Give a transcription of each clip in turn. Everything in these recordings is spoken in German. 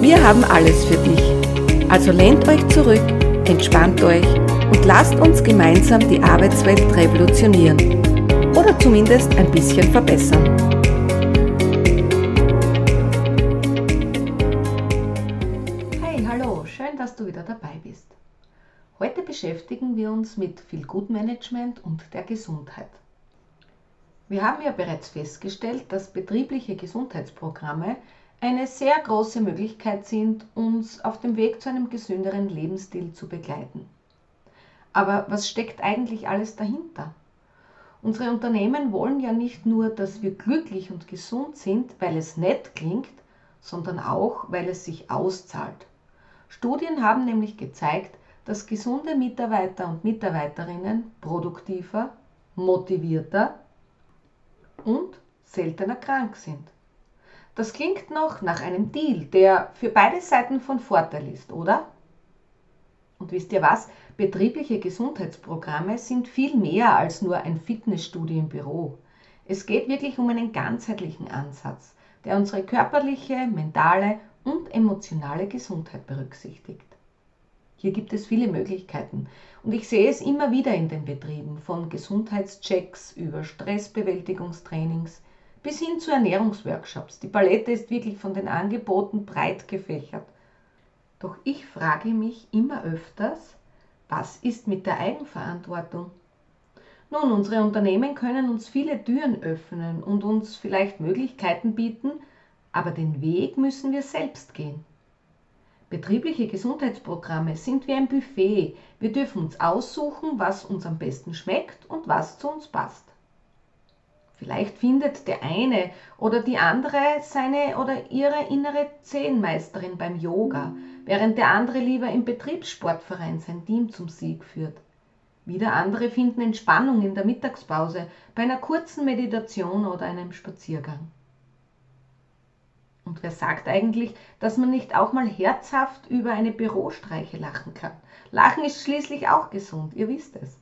Wir haben alles für dich. Also lehnt euch zurück, entspannt euch und lasst uns gemeinsam die Arbeitswelt revolutionieren. Oder zumindest ein bisschen verbessern. Hey, hallo, schön, dass du wieder dabei bist. Heute beschäftigen wir uns mit viel Gutmanagement und der Gesundheit. Wir haben ja bereits festgestellt, dass betriebliche Gesundheitsprogramme eine sehr große Möglichkeit sind, uns auf dem Weg zu einem gesünderen Lebensstil zu begleiten. Aber was steckt eigentlich alles dahinter? Unsere Unternehmen wollen ja nicht nur, dass wir glücklich und gesund sind, weil es nett klingt, sondern auch, weil es sich auszahlt. Studien haben nämlich gezeigt, dass gesunde Mitarbeiter und Mitarbeiterinnen produktiver, motivierter und seltener krank sind. Das klingt noch nach einem Deal, der für beide Seiten von Vorteil ist, oder? Und wisst ihr was? Betriebliche Gesundheitsprogramme sind viel mehr als nur ein Fitnessstudio im Büro. Es geht wirklich um einen ganzheitlichen Ansatz, der unsere körperliche, mentale und emotionale Gesundheit berücksichtigt. Hier gibt es viele Möglichkeiten und ich sehe es immer wieder in den Betrieben, von Gesundheitschecks über Stressbewältigungstrainings bis hin zu Ernährungsworkshops. Die Palette ist wirklich von den Angeboten breit gefächert. Doch ich frage mich immer öfters, was ist mit der Eigenverantwortung? Nun, unsere Unternehmen können uns viele Türen öffnen und uns vielleicht Möglichkeiten bieten, aber den Weg müssen wir selbst gehen. Betriebliche Gesundheitsprogramme sind wie ein Buffet. Wir dürfen uns aussuchen, was uns am besten schmeckt und was zu uns passt. Vielleicht findet der eine oder die andere seine oder ihre innere Zehnmeisterin beim Yoga, während der andere lieber im Betriebssportverein sein Team zum Sieg führt. Wieder andere finden Entspannung in der Mittagspause, bei einer kurzen Meditation oder einem Spaziergang. Und wer sagt eigentlich, dass man nicht auch mal herzhaft über eine Bürostreiche lachen kann? Lachen ist schließlich auch gesund, ihr wisst es.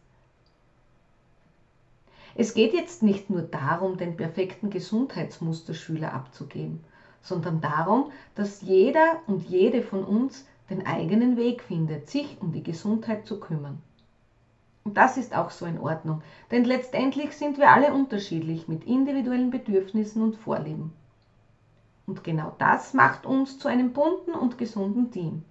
Es geht jetzt nicht nur darum, den perfekten Gesundheitsmusterschüler abzugeben, sondern darum, dass jeder und jede von uns den eigenen Weg findet, sich um die Gesundheit zu kümmern. Und das ist auch so in Ordnung, denn letztendlich sind wir alle unterschiedlich mit individuellen Bedürfnissen und Vorlieben. Und genau das macht uns zu einem bunten und gesunden Team.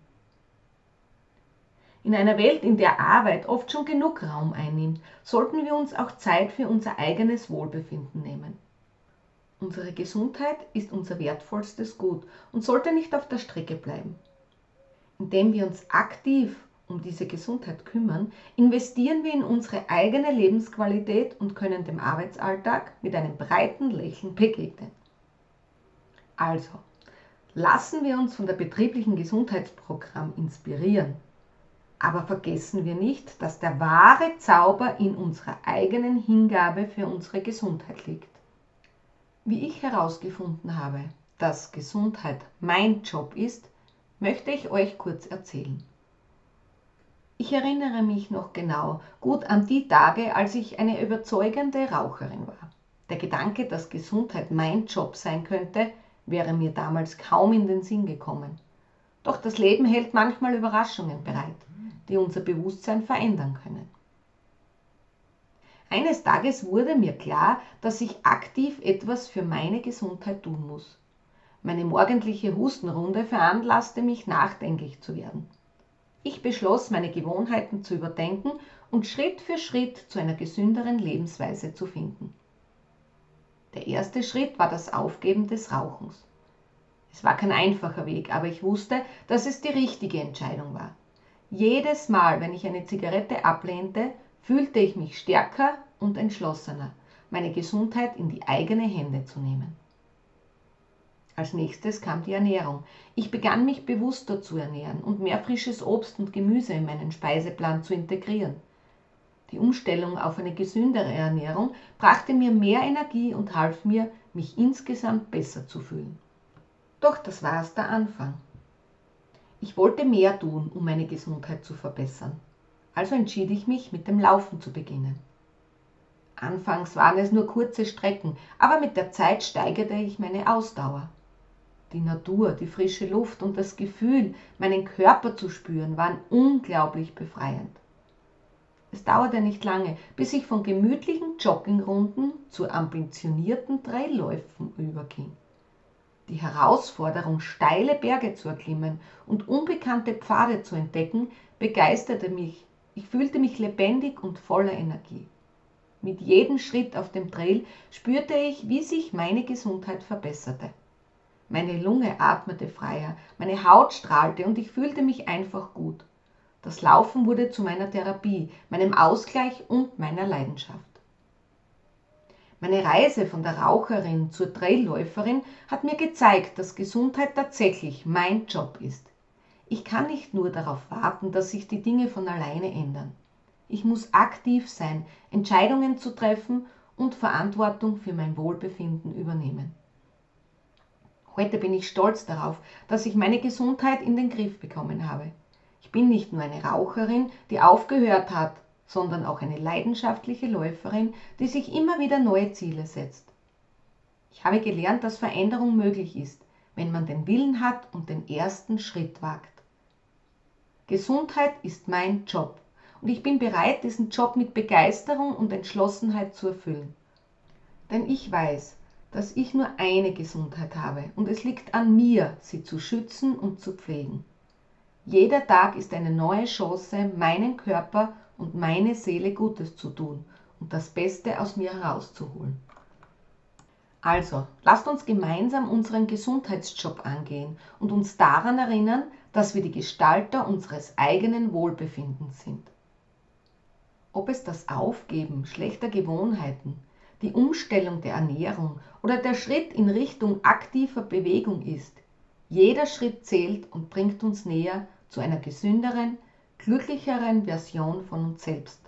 In einer Welt, in der Arbeit oft schon genug Raum einnimmt, sollten wir uns auch Zeit für unser eigenes Wohlbefinden nehmen. Unsere Gesundheit ist unser wertvollstes Gut und sollte nicht auf der Strecke bleiben. Indem wir uns aktiv um diese Gesundheit kümmern, investieren wir in unsere eigene Lebensqualität und können dem Arbeitsalltag mit einem breiten Lächeln begegnen. Also, lassen wir uns von der betrieblichen Gesundheitsprogramm inspirieren aber vergessen wir nicht, dass der wahre Zauber in unserer eigenen Hingabe für unsere Gesundheit liegt. Wie ich herausgefunden habe, dass Gesundheit mein Job ist, möchte ich euch kurz erzählen. Ich erinnere mich noch genau gut an die Tage, als ich eine überzeugende Raucherin war. Der Gedanke, dass Gesundheit mein Job sein könnte, wäre mir damals kaum in den Sinn gekommen. Doch das Leben hält manchmal Überraschungen bereit die unser Bewusstsein verändern können. Eines Tages wurde mir klar, dass ich aktiv etwas für meine Gesundheit tun muss. Meine morgendliche Hustenrunde veranlasste mich, nachdenklich zu werden. Ich beschloss, meine Gewohnheiten zu überdenken und Schritt für Schritt zu einer gesünderen Lebensweise zu finden. Der erste Schritt war das Aufgeben des Rauchens. Es war kein einfacher Weg, aber ich wusste, dass es die richtige Entscheidung war. Jedes Mal, wenn ich eine Zigarette ablehnte, fühlte ich mich stärker und entschlossener, meine Gesundheit in die eigene Hände zu nehmen. Als nächstes kam die Ernährung. Ich begann mich bewusster zu ernähren und mehr frisches Obst und Gemüse in meinen Speiseplan zu integrieren. Die Umstellung auf eine gesündere Ernährung brachte mir mehr Energie und half mir, mich insgesamt besser zu fühlen. Doch das war erst der Anfang. Ich wollte mehr tun, um meine Gesundheit zu verbessern. Also entschied ich mich, mit dem Laufen zu beginnen. Anfangs waren es nur kurze Strecken, aber mit der Zeit steigerte ich meine Ausdauer. Die Natur, die frische Luft und das Gefühl, meinen Körper zu spüren, waren unglaublich befreiend. Es dauerte nicht lange, bis ich von gemütlichen Joggingrunden zu ambitionierten Trailläufen überging. Die Herausforderung, steile Berge zu erklimmen und unbekannte Pfade zu entdecken, begeisterte mich. Ich fühlte mich lebendig und voller Energie. Mit jedem Schritt auf dem Trail spürte ich, wie sich meine Gesundheit verbesserte. Meine Lunge atmete freier, meine Haut strahlte und ich fühlte mich einfach gut. Das Laufen wurde zu meiner Therapie, meinem Ausgleich und meiner Leidenschaft. Meine Reise von der Raucherin zur Trailläuferin hat mir gezeigt, dass Gesundheit tatsächlich mein Job ist. Ich kann nicht nur darauf warten, dass sich die Dinge von alleine ändern. Ich muss aktiv sein, Entscheidungen zu treffen und Verantwortung für mein Wohlbefinden übernehmen. Heute bin ich stolz darauf, dass ich meine Gesundheit in den Griff bekommen habe. Ich bin nicht nur eine Raucherin, die aufgehört hat, sondern auch eine leidenschaftliche Läuferin, die sich immer wieder neue Ziele setzt. Ich habe gelernt, dass Veränderung möglich ist, wenn man den Willen hat und den ersten Schritt wagt. Gesundheit ist mein Job und ich bin bereit, diesen Job mit Begeisterung und Entschlossenheit zu erfüllen. Denn ich weiß, dass ich nur eine Gesundheit habe und es liegt an mir, sie zu schützen und zu pflegen. Jeder Tag ist eine neue Chance, meinen Körper und meine Seele Gutes zu tun und das Beste aus mir herauszuholen. Also, lasst uns gemeinsam unseren Gesundheitsjob angehen und uns daran erinnern, dass wir die Gestalter unseres eigenen Wohlbefindens sind. Ob es das Aufgeben schlechter Gewohnheiten, die Umstellung der Ernährung oder der Schritt in Richtung aktiver Bewegung ist. Jeder Schritt zählt und bringt uns näher zu einer gesünderen, glücklicheren Version von uns selbst.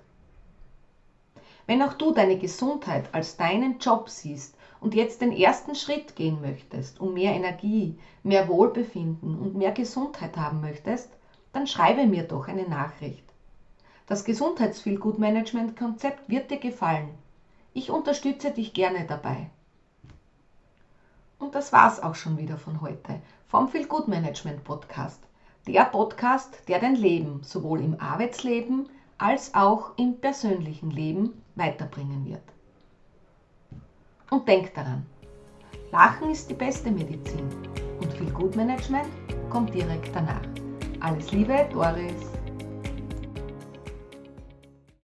Wenn auch du deine Gesundheit als deinen Job siehst und jetzt den ersten Schritt gehen möchtest, um mehr Energie, mehr Wohlbefinden und mehr Gesundheit haben möchtest, dann schreibe mir doch eine Nachricht. Das Gesundheitsvielgutmanagement-Konzept wird dir gefallen ich unterstütze dich gerne dabei. Und das war's auch schon wieder von heute vom Feel Good Management Podcast. Der Podcast, der dein Leben sowohl im Arbeitsleben als auch im persönlichen Leben weiterbringen wird. Und denk daran, Lachen ist die beste Medizin und Feel Good Management kommt direkt danach. Alles Liebe, Doris.